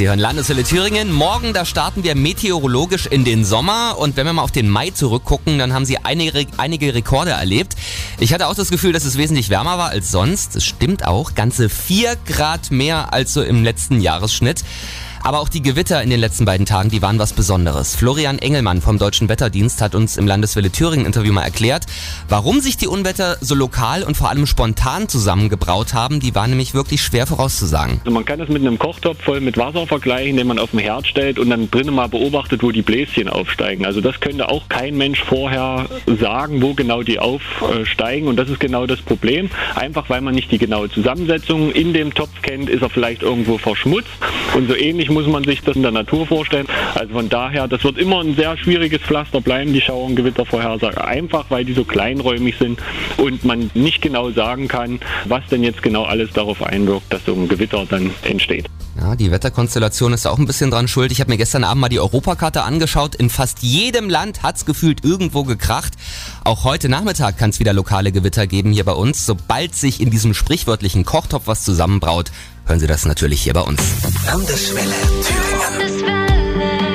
Sie hören Landeswelle Thüringen. Morgen, da starten wir meteorologisch in den Sommer. Und wenn wir mal auf den Mai zurückgucken, dann haben Sie einige, einige Rekorde erlebt. Ich hatte auch das Gefühl, dass es wesentlich wärmer war als sonst. Das stimmt auch. Ganze vier Grad mehr als so im letzten Jahresschnitt. Aber auch die Gewitter in den letzten beiden Tagen, die waren was Besonderes. Florian Engelmann vom Deutschen Wetterdienst hat uns im Landeswelle Thüringen Interview mal erklärt, warum sich die Unwetter so lokal und vor allem spontan zusammengebraut haben. Die waren nämlich wirklich schwer vorauszusagen. Also man kann es mit einem Kochtopf voll mit Wasser vergleichen, den man auf dem Herd stellt und dann drinnen mal beobachtet, wo die Bläschen aufsteigen. Also das könnte auch kein Mensch vorher sagen, wo genau die aufsteigen. Und das ist genau das Problem. Einfach weil man nicht die genaue Zusammensetzung in dem Topf kennt, ist er vielleicht irgendwo verschmutzt. Und so ähnlich muss man sich das in der Natur vorstellen. Also von daher, das wird immer ein sehr schwieriges Pflaster bleiben, die Schauer- und Gewittervorhersage. Einfach, weil die so kleinräumig sind und man nicht genau sagen kann, was denn jetzt genau alles darauf einwirkt, dass so ein Gewitter dann entsteht. Ja, die Wetterkonstellation ist auch ein bisschen dran schuld. Ich habe mir gestern Abend mal die Europakarte angeschaut. In fast jedem Land hat's gefühlt irgendwo gekracht. Auch heute Nachmittag kann es wieder lokale Gewitter geben hier bei uns. Sobald sich in diesem sprichwörtlichen Kochtopf was zusammenbraut, hören Sie das natürlich hier bei uns. Landeswelle Thüringen. Landeswelle.